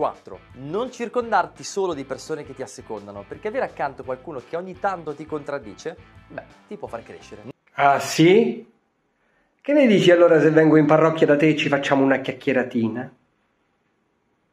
4. Non circondarti solo di persone che ti assecondano, perché avere accanto qualcuno che ogni tanto ti contraddice, beh, ti può far crescere. Ah sì? Che ne dici allora se vengo in parrocchia da te e ci facciamo una chiacchieratina?